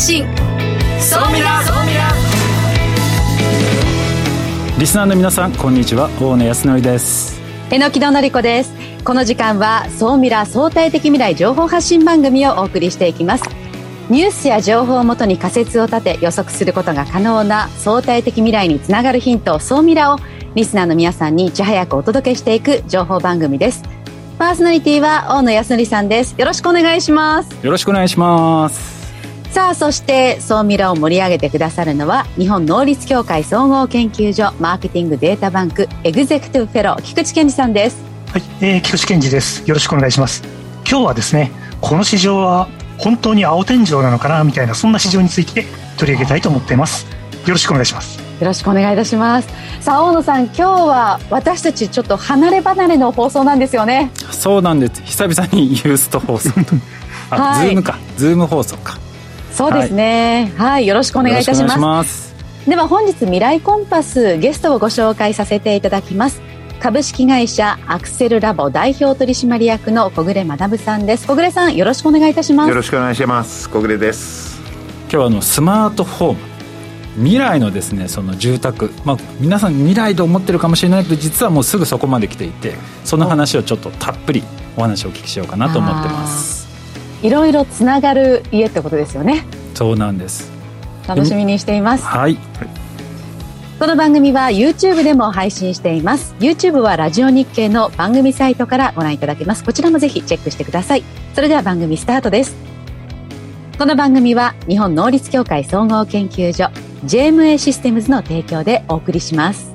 信。総ミラ総ミラリスナーの皆さんこんにちは。大野康則です。榎木戸典子です。この時間は総ミラ相対的未来情報発信番組をお送りしていきます。ニュースや情報をもとに仮説を立て予測することが可能な相対的未来につながるヒント総ミラをリスナーの皆さんにいち早くお届けしていく情報番組です。パーソナリティは大野康則さんです。よろしくお願いします。よろしくお願いしますさあそして総ミラを盛り上げてくださるのは日本能率協会総合研究所マーケティングデータバンクエグゼクティブフェロー菊池健二さんです。はい、えー、菊池健二です。よろしくお願いします。今日はですねこの市場は本当に青天井なのかなみたいなそんな市場について取り上げたいと思っています。よろしくお願いします。よろしくお願いいたします。さあ大野さん今日は私たちちょっと離れ離れの放送なんですよね。そうなんです。久々にユースト放送と。あ、はい、ズームか。ズーム放送かそうですね、はい、はい、よろしくお願いいたします。では本日未来コンパスゲストをご紹介させていただきます。株式会社アクセルラボ代表取締役の小暮学さんです。小暮さんよろしくお願いいたします。よろしくお願いします。小暮です。今日はあのスマートホーム。未来のですねその住宅、まあ、皆さん未来と思ってるかもしれないけど実はもうすぐそこまで来ていてその話をちょっとたっぷりお話をお聞きしようかなと思ってますいろいろつながる家ってことですよね。そうなんです。楽しみにしています。はい。この番組は YouTube でも配信しています。YouTube はラジオ日経の番組サイトからご覧いただけます。こちらもぜひチェックしてください。それでは番組スタートです。この番組は日本能率協会総合研究所 JMA システムズの提供でお送りします。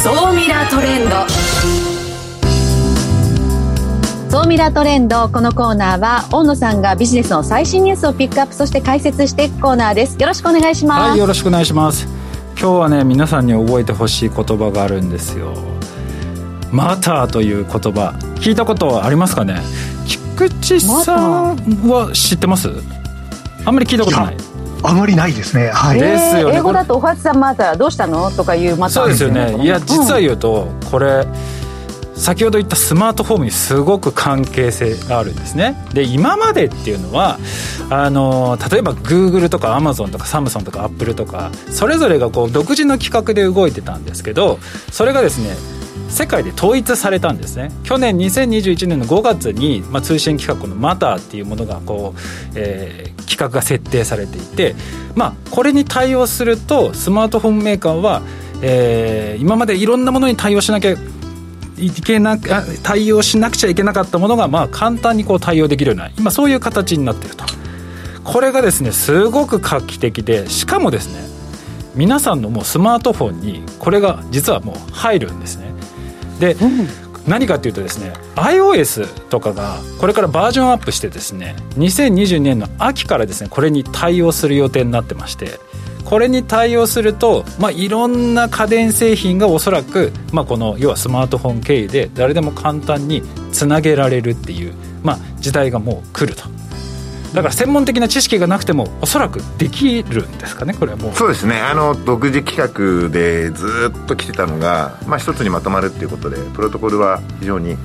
総ミラートレンド総ミラートレンドこのコーナーは大野さんがビジネスの最新ニュースをピックアップそして解説していくコーナーです。よろしくお願いします。はいよろしくお願いします。今日はね皆さんに覚えてほしい言葉があるんですよ。マターという言葉聞いたことありますかね？菊池さんは知ってます？あんまり聞いたことない。あまりないですね。はい。ですよね。英語だとおはつさんまたどうしたの？とかいうまた、そうですよね。いや実は言うと、これ先ほど言ったスマートフォームにすごく関係性があるんですね。で今までっていうのはあの例えばグーグルとかアマゾンとかサムソンとかアップルとかそれぞれがこう独自の企画で動いてたんですけどそれがですね世界で統一されたんですね。去年2021年の5月に、まあ、通信規格のマターっていうものがこう、えー、規格が設定されていて、まあ、これに対応するとスマートフォンメーカーは、えー、今までいろんなものに対応しなきゃいけな対応しなくちゃいけなかったものが、まあ、簡単にこう対応できるような今そういう形になっていると。これがですねすごく画期的でしかもですね皆さんのもうスマートフォンにこれが実はもう入るんですね。で、うん、何かっていうとですね iOS とかがこれからバージョンアップしてですね2022年の秋からですねこれに対応する予定になってましてこれに対応すると、まあ、いろんな家電製品がおそらく、まあ、この要はスマートフォン経由で誰でも簡単につなげられるっていう、まあ、時代がもう来ると。だから専門的な知識がなくてもおそらくできるんですかねこれはもう。そうですね。あの独自企画でずっと来てたのが、まあ、一つにまとまるっていうことでプロトコルは非常に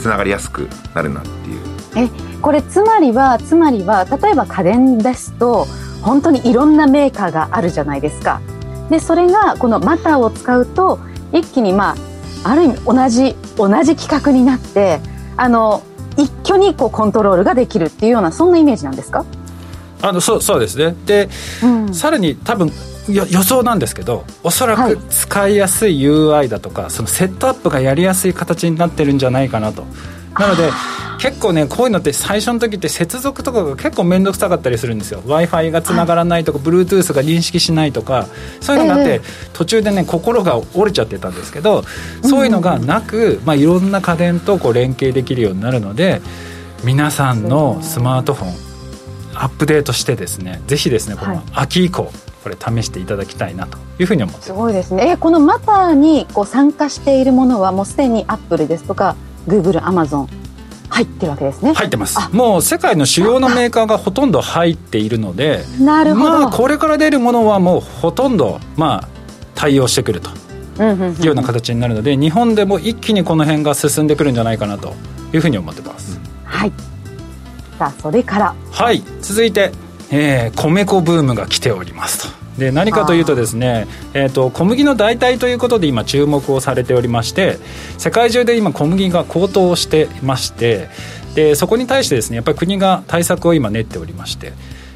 つながりやすくなるなっていう。えこれつまりはつまりは例えば家電ですと本当にいろんなメーカーがあるじゃないですか。でそれがこのマターを使うと一気にまあある意味同じ同じ規格になってあの一挙にこうコントロールができるっていうようなそんなイメージなんですか？あのそうそうですね。で、うん、さらに多分予想なんですけどおそらく使いやすい UI だとか、はい、そのセットアップがやりやすい形になってるんじゃないかなとなので結構ねこういうのって最初の時って接続とかが結構面倒くさかったりするんですよ。W i f i がつながらないとか、はい、Bluetooth が認識しないとかそういうのがあって、えー、途中でね心が折れちゃってたんですけどそういうのがなく、まあ、いろんな家電とこう連携できるようになるので皆さんのスマートフォンアップデートしてですねぜひですねこの秋以降、はいこれ試していただきたいなというふうに思ってすごいですね。えこのマターにこう参加しているものはもうすでにアップルですとかグーグルアマゾン入ってるわけですね。入ってます。もう世界の主要なメーカーがほとんど入っているのでなるほど、まあ、これから出るものはもうほとんどまあ対応してくるというような形になるので日本でも一気にこの辺が進んでくるんじゃないかなというふうに思ってます、はい。さあそれから。はい。続いて、えー、米粉ブームが来ておりますとで何かというとですね、えーと、小麦の代替ということで今注目をされておりまして世界中で今小麦が高騰していましてでそこに対してですねやっぱり国が対策を今練っておりまして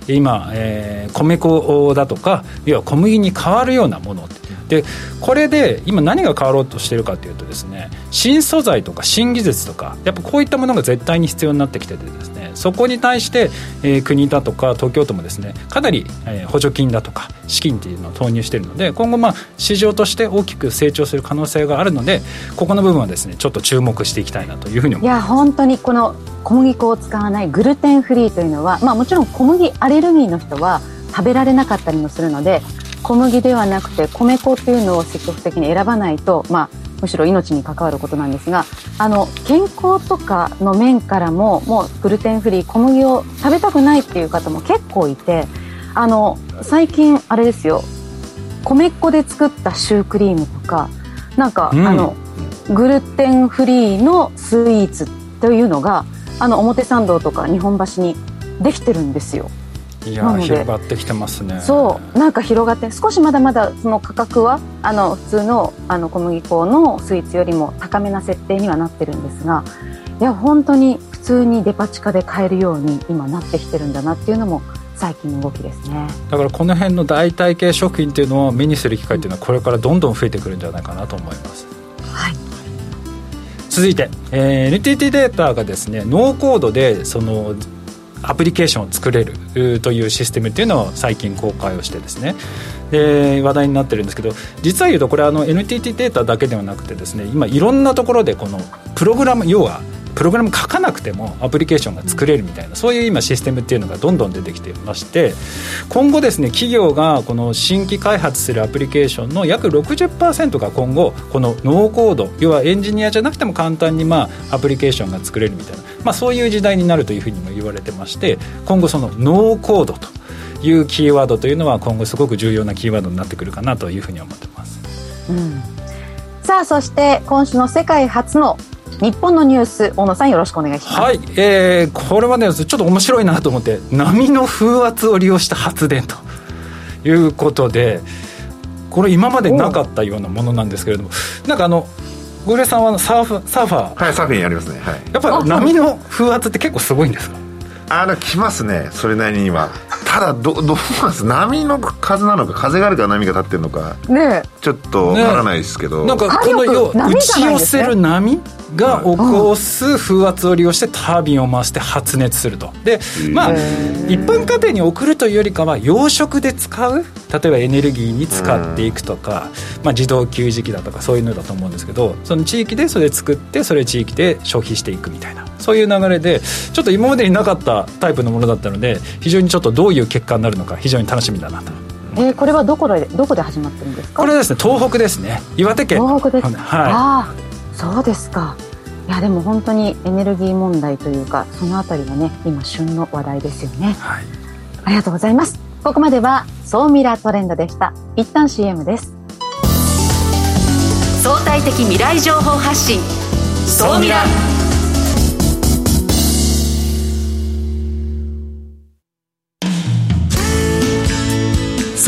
今、えー、米粉だとか要は小麦に変わるようなものでこれで今何が変わろうとしてるかというとですね新素材とか新技術とかやっぱこういったものが絶対に必要になってきててですねそこに対して、えー、国だとか東京都もですねかなり、えー、補助金だとか資金っていうのを投入しているので今後まあ市場として大きく成長する可能性があるのでここの部分はですねちょっと注目していきたいなというふうに思います。いや本当にこの小麦粉を使わないグルテンフリーというのは、まあ、もちろん小麦アレルギーの人は食べられなかったりもするので小麦ではなくて米粉っていうのを積極的に選ばないと、まあ、むしろ命に関わることなんですがあの健康とかの面からももうグルテンフリー小麦を食べたくないっていう方も結構いてあの最近あれですよ米粉で作ったシュークリームとかなんか、うん、あのグルテンフリーのスイーツというのがあの表参道とか日本橋にできてるんですよ。いや広がってきてますね。そうなんか広がって少しまだまだその価格はあの普通のあの小麦粉のスイーツよりも高めな設定にはなってるんですがいや本当に普通にデパ地下で買えるように今なってきてるんだなっていうのも最近の動きですね。だからこの辺の代替系食品っていうのを目にする機会っていうのはこれからどんどん増えてくるんじゃないかなと思います。はい。続いて、えー、NTT データがですねノーコードでそのアプリケーションを作れるというシステムっていうのを最近公開をしてですね。で話題になってるんですけど実は言うとこれあの NTT データだけではなくてですね今いろんなところでこのプログラム要はプログラム書かなくてもアプリケーションが作れるみたいなそういう今システムっていうのがどんどん出てきていまして今後ですね企業がこの新規開発するアプリケーションの約60%が今後このノーコード要はエンジニアじゃなくても簡単にまあアプリケーションが作れるみたいな、まあ、そういう時代になるというふうにも言われてまして今後そのノーコードというキーワードというのは今後すごく重要なキーワードになってくるかなというふうに思ってます。うん、さあそして今週の世界初の日本のニュース大野さんよろしくお願いします。はい、えー、これはねちょっと面白いなと思って波の風圧を利用した発電ということでこれ今までなかったようなものなんですけれどもなんかあのゴリラさんはサーフサーファー。はいサーフィンやりますね、はい、やっぱ波の風圧って結構すごいんですか？あの来ますねそれなりには。ただどどうなんです？波の風なのか風があるから波が立ってるのか。ねちょっとわからないですけど、ね、なんかこのよ打ち寄せる波が起こす風圧を利用してタービンを回して発熱すると。でまあ一般家庭に送るというよりかは養殖で使う例えばエネルギーに使っていくとか、まあ、自動給餌器だとかそういうのだと思うんですけどその地域でそれ作ってそれ地域で消費していくみたいなそういう流れでちょっと今までになかったタイプのものだったので非常にちょっとどういう結果になるのか非常に楽しみだなと。えー、これはどこでどこで始まってるんですか？これはですね東北ですね。岩手県。東北です、はい、ああそうですか。いやでも本当にエネルギー問題というかそのあたりがね今旬の話題ですよね、はい、ありがとうございます。ここまでは総ミラートレンドでした。一旦 CM です。相対的未来情報発信。総ミラ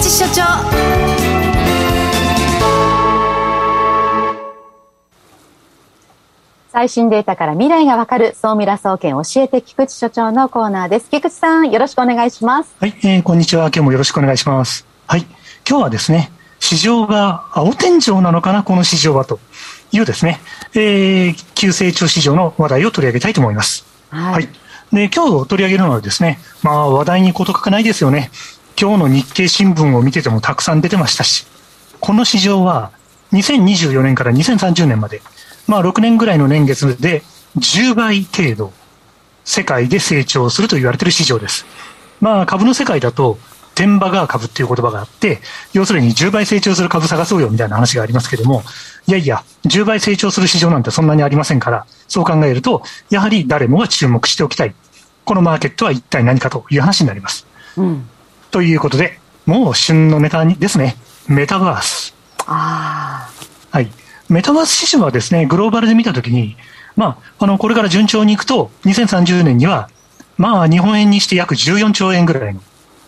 菊池所長。最新データから未来がわかる総ミラ総研教えて菊池所長のコーナーです。菊池さんよろしくお願いします。はい、えー、こんにちは。今日もよろしくお願いします。はい今日はですね市場が青天井なのかな？この市場はというですね、えー、急成長市場の話題を取り上げたいと思います。はい、はい。で、今日取り上げるのはですね、まあ話題に事欠かないですよね。今日の日経新聞を見ててもたくさん出てましたし、この市場は2024年から2030年まで、まあ6年ぐらいの年月で10倍程度、世界で成長すると言われている市場です。まあ株の世界だと、天馬川株っていう言葉があって、要するに10倍成長する株探そうよみたいな話がありますけども、いやいや、10倍成長する市場なんてそんなにありませんから、そう考えると、やはり誰もが注目しておきたい。このマーケットは一体何かという話になります。うん、ということで、もう旬のネタにですね、メタバース。あはい。メタバース市場はですね、グローバルで見たときに、まあ、あの、これから順調にいくと、2030年には、まあ、日本円にして約14兆円ぐらいの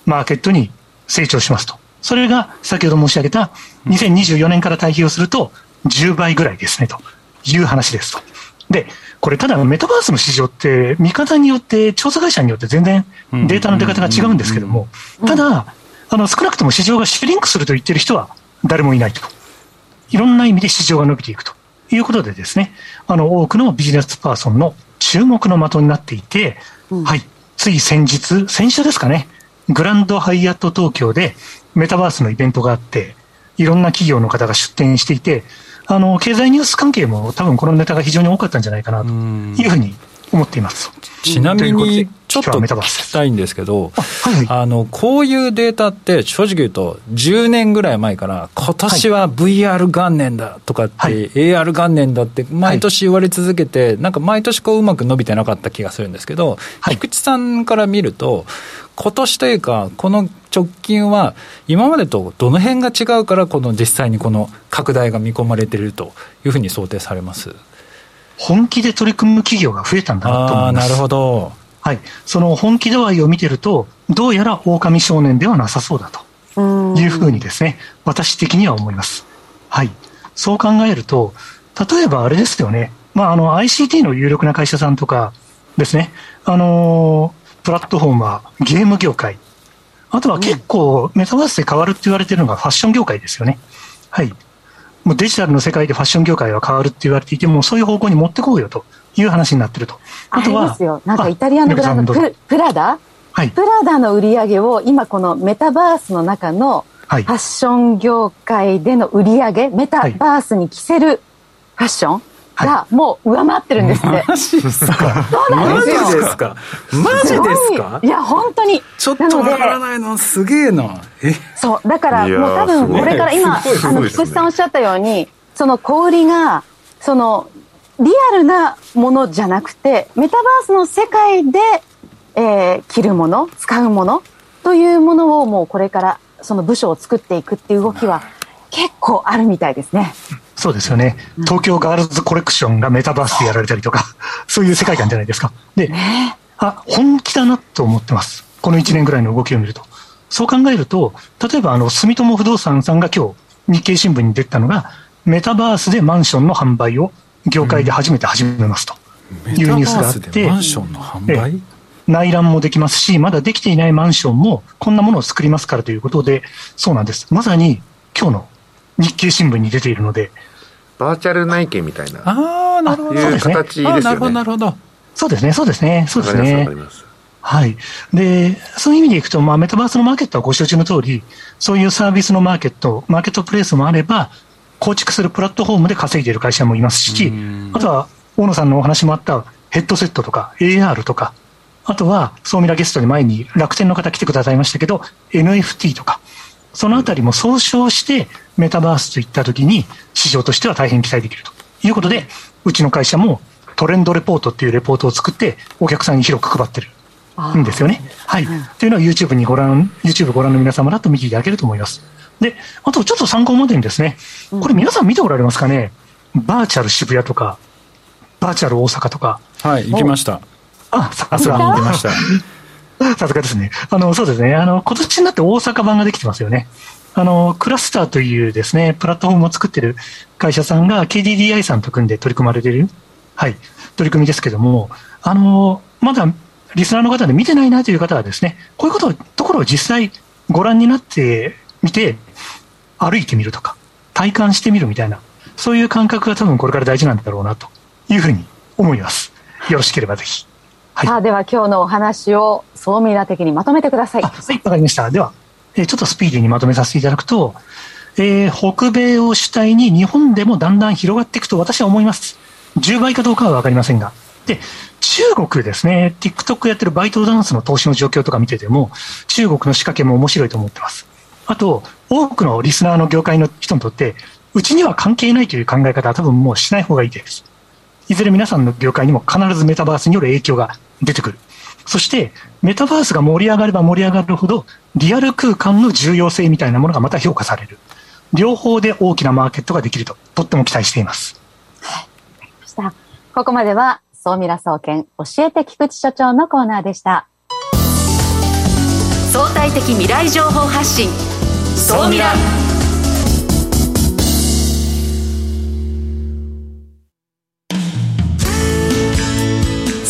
マーケットに成長しますと。それが先ほど申し上げた2024年から対比をすると10倍ぐらいですねという話ですと。で、これただメタバースの市場って見方によって調査会社によって全然データの出方が違うんですけども、ただ、あの少なくとも市場がシュリンクすると言ってる人は誰もいないと。いろんな意味で市場が伸びていくと。いうことでですね、あの多くのビジネスパーソンの注目の的になっていて、はい、つい先日、先週ですかね、グランドハイアット東京でメタバースのイベントがあって、いろんな企業の方が出展していて、あの、経済ニュース関係も多分このネタが非常に多かったんじゃないかなというふうに思っています。ちなみに、ちょっと聞きたいんですけど、はいはい、あの、こういうデータって正直言うと10年ぐらい前から今年は VR 元年だとかって、はい、AR 元年だって毎年言われ続けて、なんか毎年こううまく伸びてなかった気がするんですけど、菊池さんから見ると、今年というか、この直近は、今までとどの辺が違うから、この実際にこの拡大が見込まれているというふうに想定されます本気で取り組む企業が増えたんだなと思います。なるほど。はい。その本気度合いを見てると、どうやら狼少年ではなさそうだというふうにですね、私的には思います。はい。そう考えると、例えばあれですよね。まあ、あの、ICT の有力な会社さんとかですね。あのプラットフォームはゲーム業界。あとは結構メタバースで変わるって言われてるのがファッション業界ですよね。はい。もうデジタルの世界でファッション業界は変わるって言われていても、そういう方向に持ってこうよという話になってると。あとは。ですよ。なんかイタリアのブランド、ププラダ？はい。プラダの売り上げを今このメタバースの中のファッション業界での売り上げ、メタバースに着せるファッション、がもう上回ってるんですって。マジですか？そうなんですよ。マジですか？マジですか？いや、本当に。ちょっとわからないのすげえな。え？そう、だからもう多分これから今、あの、菊池さんおっしゃったように、その小売りが、その、リアルなものじゃなくて、メタバースの世界で、えー、着るもの、使うものというものをもうこれからその部署を作っていくっていう動きは結構あるみたいですね。そうですよね。東京ガールズコレクションがメタバースでやられたりとか、そういう世界観じゃないですか。で、あ、本気だなと思ってます。この1年ぐらいの動きを見ると。そう考えると、例えばあの、住友不動産さんが今日、日経新聞に出たのが、メタバースでマンションの販売を業界で初めて始めますというニュースがあって、マンションの販売？内覧もできますし、まだできていないマンションもこんなものを作りますからということで、そうなんです。まさに今日の日経新聞に出ているので、バーチャル内見みたいな。ああ、なるほど。いう形ですよね。なるほど、なるほど。そうですね、そうですね、そうですね。はい。で、そういう意味でいくと、まあ、メタバースのマーケットはご承知の通り、そういうサービスのマーケット、マーケットプレイスもあれば、構築するプラットフォームで稼いでいる会社もいますし、あとは、大野さんのお話もあったヘッドセットとか AR とか、あとは、総ミラゲストで前に楽天の方来てくださいましたけど、NFT とか、そのあたりも総称してメタバースといったときに市場としては大変期待できるということで、うちの会社もトレンドレポートっていうレポートを作ってお客さんに広く配ってるんですよね。はい。というのは YouTube にご覧、YouTube ご覧の皆様だと見ていただけると思います。で、あとちょっと参考までにですね、これ皆さん見ておられますかね？バーチャル渋谷とか、バーチャル大阪とか。はい、行きました。あ、さすが。行きました。さすがですね。あの、そうですね。あの、今年になって大阪版ができてますよね。あの、クラスターというですね、プラットフォームを作ってる会社さんが KDDI さんと組んで取り組まれてる、はい、取り組みですけども、あの、まだリスナーの方で見てないなという方はですね、こういうことを、ところを実際ご覧になってみて、歩いてみるとか、体感してみるみたいな、そういう感覚が多分これから大事なんだろうなというふうに思います。よろしければぜひ。はい、さあ、では今日のお話を総ミラ的にまとめてください。はい、わかりました。では、えー、ちょっとスピーディーにまとめさせていただくと、えー、北米を主体に日本でもだんだん広がっていくと私は思います。10倍かどうかはわかりませんが。で、中国ですね、TikTok やってるバイトダンスの投資の状況とか見てても、中国の仕掛けも面白いと思ってます。あと、多くのリスナーの業界の人にとって、うちには関係ないという考え方は多分もうしない方がいいです。いずれ皆さんの業界にも必ずメタバースによる影響が出てくる。そして、メタバースが盛り上がれば盛り上がるほど、リアル空間の重要性みたいなものがまた評価される。両方で大きなマーケットができると、とっても期待しています。はい。ここまでは、総ミラ総研教えて菊池所長のコーナーでした。相対的未来情報発信、総ミラ。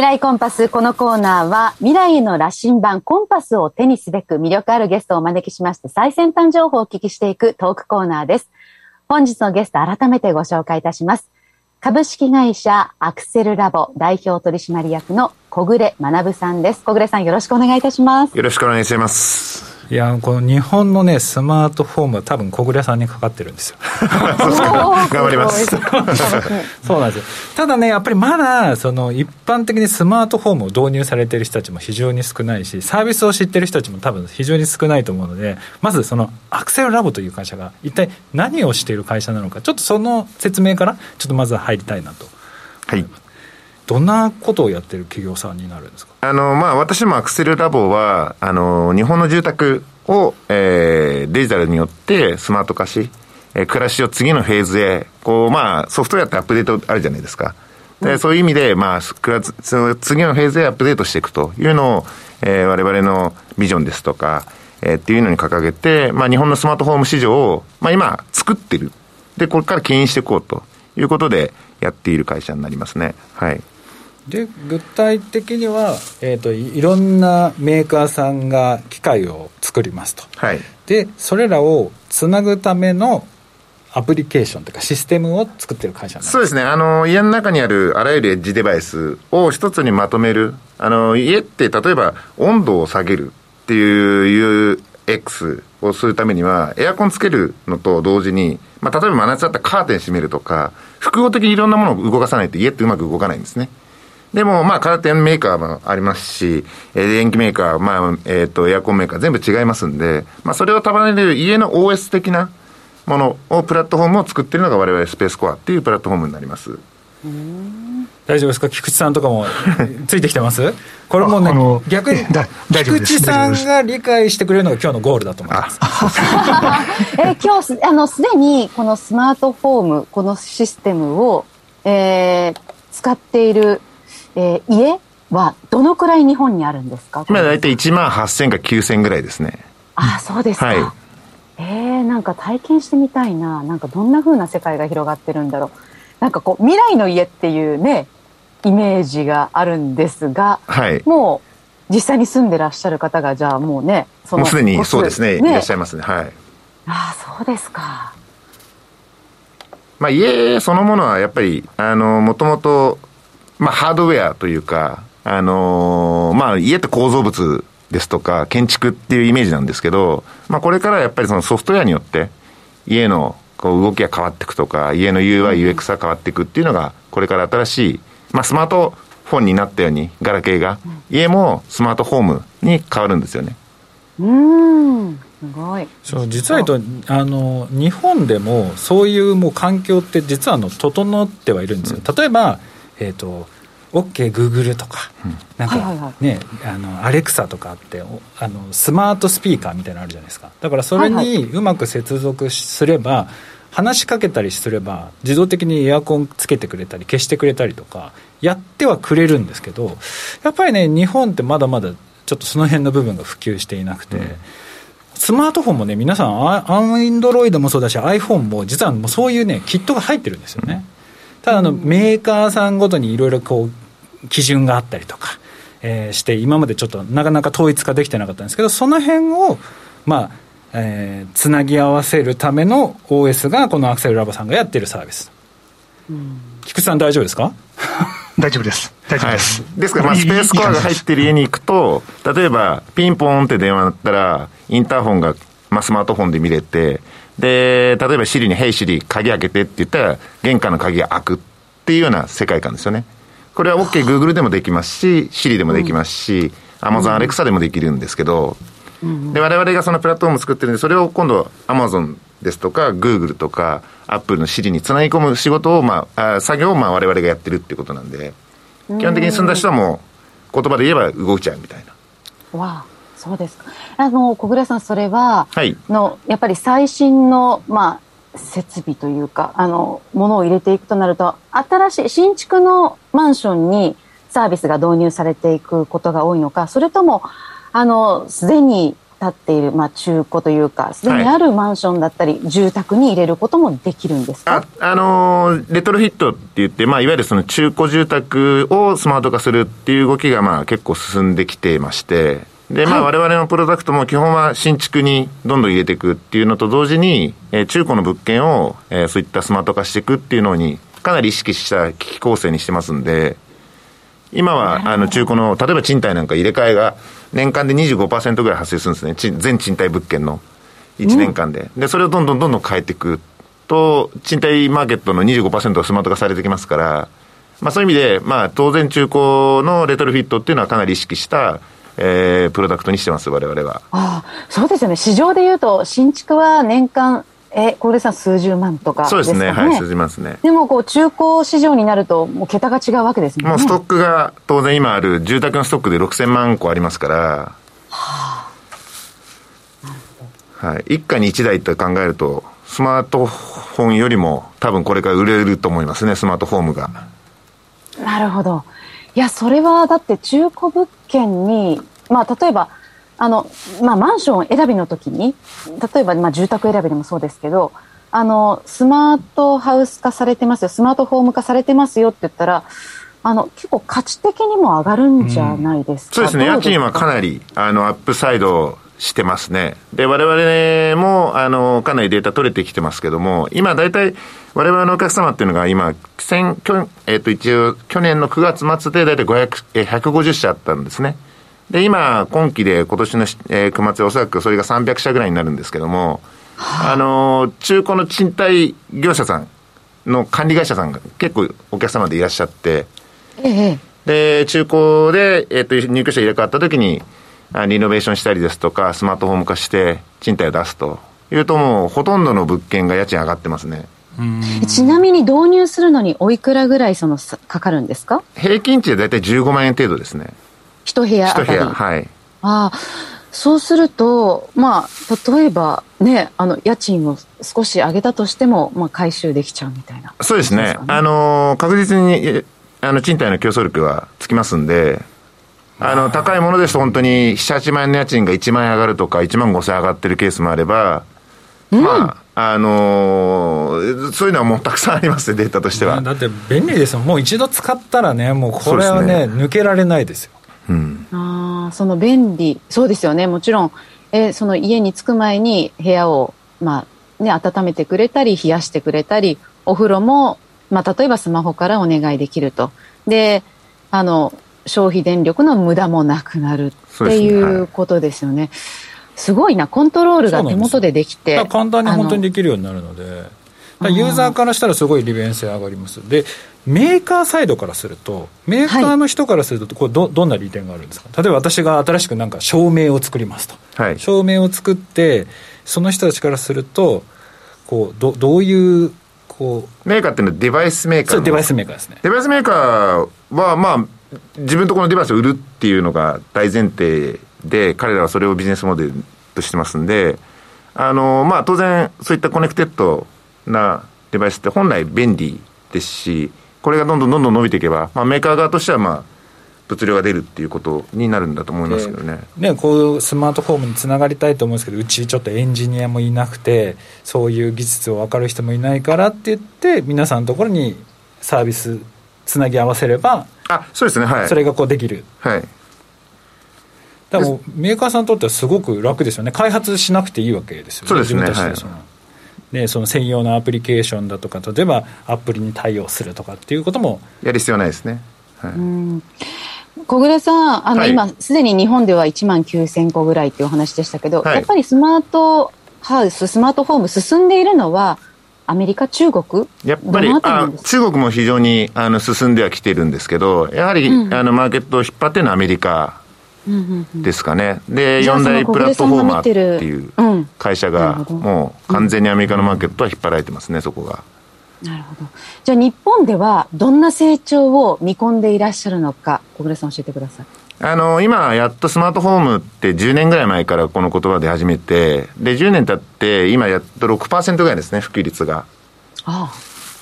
未来コンパス、このコーナーは未来への羅針盤コンパスを手にすべく魅力あるゲストをお招きしまして最先端情報をお聞きしていくトークコーナーです。本日のゲスト改めてご紹介いたします。株式会社アクセルラボ代表取締役の小暮学さんです。小暮さんよろしくお願いいたします。よろしくお願いします。いやこの日本のねスマートフォームは多分小暮さんにかかってるんですよ。頑張ります。そうなんですよ。ただねやっぱりまだその一般的にスマートフォームを導入されている人たちも非常に少ないしサービスを知ってる人たちも多分非常に少ないと思うのでまずそのアクセルラボという会社が一体何をしている会社なのかちょっとその説明からちょっとまずは入りたいなと。はい。どんなことをやってる企業さんになるんですか？あの、まあ、私もアクセルラボは、あの、日本の住宅を、えー、デジタルによってスマート化し、えー、暮らしを次のフェーズへ、こう、まあ、ソフトウェアってアップデートあるじゃないですか。で、そういう意味で、まあ、その次のフェーズへアップデートしていくというのを、えー、我々のビジョンですとか、えー、っていうのに掲げて、まあ、日本のスマートフォーム市場を、まあ、今、作ってる。で、これから牽引していこうということでやっている会社になりますね。はい。で具体的には、えーと、いろんなメーカーさんが機械を作りますと、はい、でそれらをつなぐためのアプリケーションというかシステムを作ってる会社そうですね。あの家の中にあるあらゆるエッジデバイスを一つにまとめる。あの家って例えば温度を下げるっていう UX をするためにはエアコンつけるのと同時に、まあ、例えば真夏だったらカーテン閉めるとか複合的にいろんなものを動かさないと家ってうまく動かないんですねでも、まあ、カーテンメーカーもありますし、えー、電気メーカー、まあ、えっ、ー、と、エアコンメーカー、全部違いますんで、まあ、それを束ねる家の OS 的なものを、プラットフォームを作っているのが我々スペースコアっていうプラットフォームになります。大丈夫ですか？菊池さんとかもついてきてます？これもね逆に 菊池さんが理解してくれるのが今日のゴールだと思います。え今日あのすでにこのスマートフォームこのシステムを、えー、使っているえー、家はどのくらい日本にあるんですか？今大体1万8000か9000ぐらいですね。ああ、そうですか。はい、えー、なんか体験してみたいな。なんかどんな風な世界が広がってるんだろう。なんかこう、未来の家っていうね、イメージがあるんですが、はい、もう実際に住んでらっしゃる方が、じゃあもうね、そのもうすでにそうですね、ねいらっしゃいますね。はい。ああ、そうですか。まあ、家そのものはやっぱり、あの、もともとまあ、ハードウェアというか、あのー、まあ、家って構造物ですとか、建築っていうイメージなんですけど、まあ、これからやっぱりそのソフトウェアによって、家のこう動きが変わっていくとか、家の UI、UX が変わっていくっていうのが、これから新しい、まあ、スマートフォンになったように、ガラケーが、家もスマートフォームに変わるんですよね。うんすごい。そう実は言うとあの日本でもそういうもう環境って実はあの整ってはいるんですよ、例えばえっ、ー、と OKGoogle、とか、うん、なんかね、はいはいはい、あのアレクサとかあってあのスマートスピーカーみたいなのあるじゃないですか。だからそれにうまく接続すれば、話しかけたりすれば自動的にエアコンつけてくれたり消してくれたりとかやってはくれるんですけどやっぱりね日本ってまだまだちょっとその辺の部分が普及していなくて、うん、スマートフォンもね皆さんアンドロイドもそうだし iPhone も実はもうそういうねキットが入ってるんですよねただあの、メーカーさんごとにいろいろこう基準があったりとか、えー、して今までちょっとなかなか統一化できてなかったんですけどその辺をまあえー、つなぎ合わせるための OS がこのアクセルラボさんがやってるサービス、うん、菊池さん大丈夫ですか？大丈夫です。大丈夫です。はい、ですから、まあ、スペースコアが入ってる家に行くと、例えば、ピンポンって電話だったら、インターホンが、まあ、スマートフォンで見れて、で、例えば、シリに、ヘイシリ、鍵開けてって言ったら、玄関の鍵が開くっていうような世界観ですよね。これは OK、Google でもできますし、シリでもできますし、Amazon Alexa でもできるんですけど、で、我々がそのプラットフォームを作ってるんで、それを今度、アマゾンですとか、グーグルとか、アップルの Siri につなぎ込む仕事を、まあ、あ作業をまあ我々がやってるっていうことなんで、基本的に済んだ人はもう、言葉で言えば動いちゃうみたいな。わあ、そうですか。あの、小倉さん、それは、はい、の、やっぱり最新の、まあ、設備というか、あの、ものを入れていくとなると、新しい、新築のマンションにサービスが導入されていくことが多いのか、それとも、あの、すでに建っている、まあ、中古というか、すでにあるマンションだったり、はい、住宅に入れることもできるんですか？あ、あのー、レトロフィットって言って、まあ、いわゆるその中古住宅をスマート化するっていう動きが、まあ、結構進んできていまして、で、まあ、我々のプロダクトも基本は新築にどんどん入れていくっていうのと同時に、えー、中古の物件を、えー、そういったスマート化していくっていうのに、かなり意識した機器構成にしてますんで、今は、あの、中古の、例えば賃貸なんか入れ替えが、年間で25%ぐらい発生するんですね。全賃貸物件の1年間で。で、それをどんどんどんどん変えていくと、賃貸マーケットの25%がスマート化されてきますから、まあそういう意味で、まあ当然中古のレトロフィットっていうのはかなり意識した、えー、プロダクトにしてます、我々は。ああ、そうですよね。市場でいうと、新築は年間え、小出さん数十万とか、ね、そうですね。はい、数十万ですね。でも、こう、中古市場になると、もう桁が違うわけですね。もうストックが、当然今ある住宅のストックで6000万個ありますから、はあ、はい。一家に一台って考えると、スマートフォンよりも多分これから売れると思いますね、スマートフォームが。なるほど。いや、それはだって中古物件に、まあ、例えば、あの、まあ、マンション選びの時に、例えば、まあ、住宅選びでもそうですけど、あの、スマートハウス化されてますよ、スマートフォーム化されてますよって言ったら、あの、結構価値的にも上がるんじゃないですか、うん、そうですね。家賃はかなり、あの、アップサイドしてますね。で、我々も、あの、かなりデータ取れてきてますけども、今大体、我々のお客様っていうのが今、先、去えっ、ー、と、一応、去年の9月末で大体500、え150社あったんですね。で、今、今期で今年の、えー、9月おそらくそれが300社ぐらいになるんですけども、はあ、あの、中古の賃貸業者さんの管理会社さんが結構お客様でいらっしゃって、ええ、で、中古で、えっ、ー、と、入居者入れ替わった時に、リノベーションしたりですとか、スマートフォーム化して賃貸を出すというともうほとんどの物件が家賃上がってますね。ちなみに導入するのにおいくらぐらいそのかかるんですか？平均値で大体15万円程度ですね。一部屋あたり。はい。ああ、そうすると、まあ、例えばね、あの、家賃を少し上げたとしても、まあ、回収できちゃうみたいな、ね、そうですね。あの、確実に、あの、賃貸の競争力はつきますんで、あの、高いものですと本当に7、8万円の家賃が1万円上がるとか、1万5千円上がってるケースもあれば、うん、まあ、あのー、そういうのはもうたくさんありますデータとしては。だって便利ですよ。もう一度使ったらね、もうこれはね、ね抜けられないですよ。うん、あその便利そうですよねもちろん、えー、その家に着く前に部屋を、まあね、温めてくれたり冷やしてくれたりお風呂も、まあ、例えばスマホからお願いできるとであの消費電力の無駄もなくなるっていうことですよね。すごいな、コントロールが手元でできて。簡単に本当にできるようになるので。ユーザーからしたらすごい利便性上がります。で、メーカーサイドからすると、メーカーの人からすると、これど、どんな利点があるんですか？例えば私が新しくなんか証明を作りますと。はい、照明を作って、その人たちからすると、こう、どどういう、こう。メーカーっていうのはデバイスメーカーそう、デバイスメーカーですね。デバイスメーカーは、まあ、自分とこのデバイスを売るっていうのが大前提で、彼らはそれをビジネスモデルとしてますんで、あの、まあ、当然、そういったコネクテッドなデバイスって本来便利ですし、これがどんどんどんどん伸びていけば、まあ、メーカー側としては、まあ、物量が出るっていうことになるんだと思いますけどね。ねこうスマートフォームにつながりたいと思うんですけどうちちょっとエンジニアもいなくてそういう技術を分かる人もいないからって言って皆さんのところにサービスつなぎ合わせればあそうですねはい。それがこうできる。はいでもメーカーさんにとってはすごく楽ですよね。開発しなくていいわけですよね。そうですね。自分たちでその、でその専用のアプリケーションだとか例えばアプリに対応するとかっていうこともやる必要ないですね、はい、小暮さん、あの、はい。今、すでに日本では1万9000個ぐらいっていうお話でしたけど、はい。やっぱりスマートハウス、スマートフォーム進んでいるのは、アメリカ、中国やっぱりあ中国も非常にあの進んではきてるんですけど、やはり、うん。あのマーケットを引っ張ってるのはアメリカですかね、で、4じゃあその大プラットフォーマーっていううん会社が、もう完全にアメリカのマーケットは引っ張られてますね、そこが。なるほど。じゃあ日本ではどんな成長を見込んでいらっしゃるのか、小暮さん教えてください。あの、今、やっとスマートフォームって10年ぐらい前からこの言葉で始めて、で、10年経って、今やっと6%ぐらいですね、普及率が。あ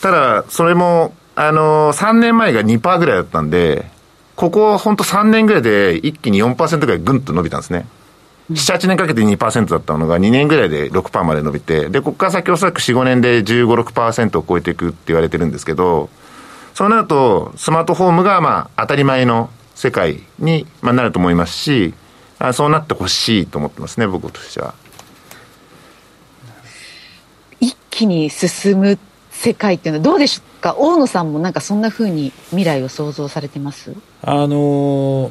ただ、それも、あの、3年前が2%ぐらいだったんで、ここ本当3年ぐらいで一気に4%ぐらいぐんと伸びたんですね。7、8年かけて2%だったのが2年ぐらいで6%まで伸びて、で、ここから先おそらく4、5年で15、6%を超えていくって言われてるんですけど、そうなると、スマートフォームがまあ当たり前の世界にまあなると思いますし、あそうなってほしいと思ってますね、僕としては。一気に進む世界っていうのはどうでしょうか？大野さんもなんかそんな風に未来を想像されてます？あのー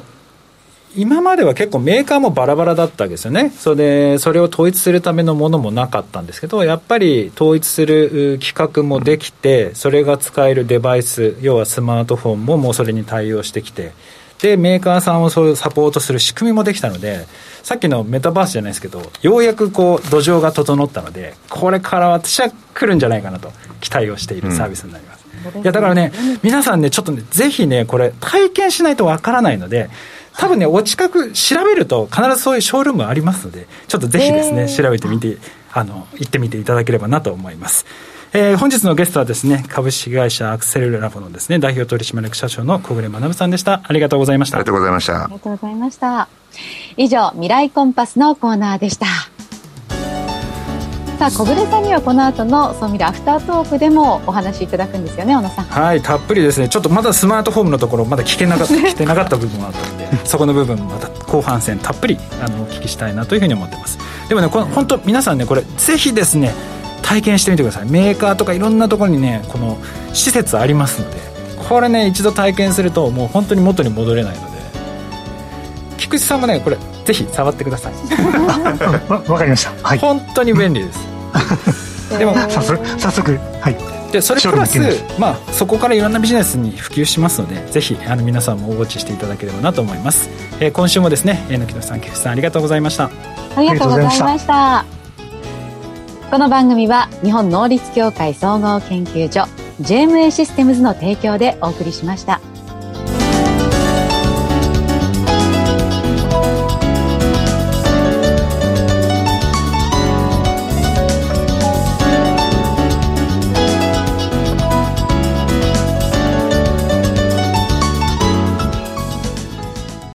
今までは結構メーカーもバラバラだったわけですよね。それで、それを統一するためのものもなかったんですけど、やっぱり統一する企画もできて、それが使えるデバイス、要はスマートフォンももうそれに対応してきて、で、メーカーさんをそういうサポートする仕組みもできたので、さっきのメタバースじゃないですけど、ようやくこう土壌が整ったので、これから私は来るんじゃないかなと期待をしているサービスになります。いやだからね、皆さんね、ちょっとね、ぜひね、これ、体験しないとわからないので、多分ね、お近く調べると、必ずそういうショールームありますので、ちょっとぜひですね、調べてみて、あの、行ってみていただければなと思います。えー本日のゲストはですね、株式会社アクセルラボのですね、代表取締役社長の小暮学さんでした。ありがとうございましたありが。とうございましたあり。がとうございました。以上、未来コンパスのコーナーでした。さあ、小暮さんにはこの後の総ミラアフタートークでもお話しいただくんですよね、小野さん。はい、たっぷりですね、ちょっとまだスマートフォームのところ、まだ聞けなかった、聞けてなかった部分もあったので、そこの部分、また後半戦、たっぷりあのお聞きしたいなというふうに思ってます。でもね、この本当、皆さんね、これ、ぜひですね、体験してみてください。メーカーとかいろんなところにね、この施設ありますので、これね、一度体験すると、もう本当に元に戻れないので、菊池さんもね、これ、ぜひ触ってください。わ わかりました。はい。本当に便利です。でも早速、早速、はい。でそれプラスまあ、そこからいろんなビジネスに普及しますのでぜひあの皆さんもウォッチしていただければなと思います、えー今週もですね榎野さん菊池さんありがとうございましたありがとうございました。この番組は日本能率協会総合研究所 JMA システムズの提供でお送りしました。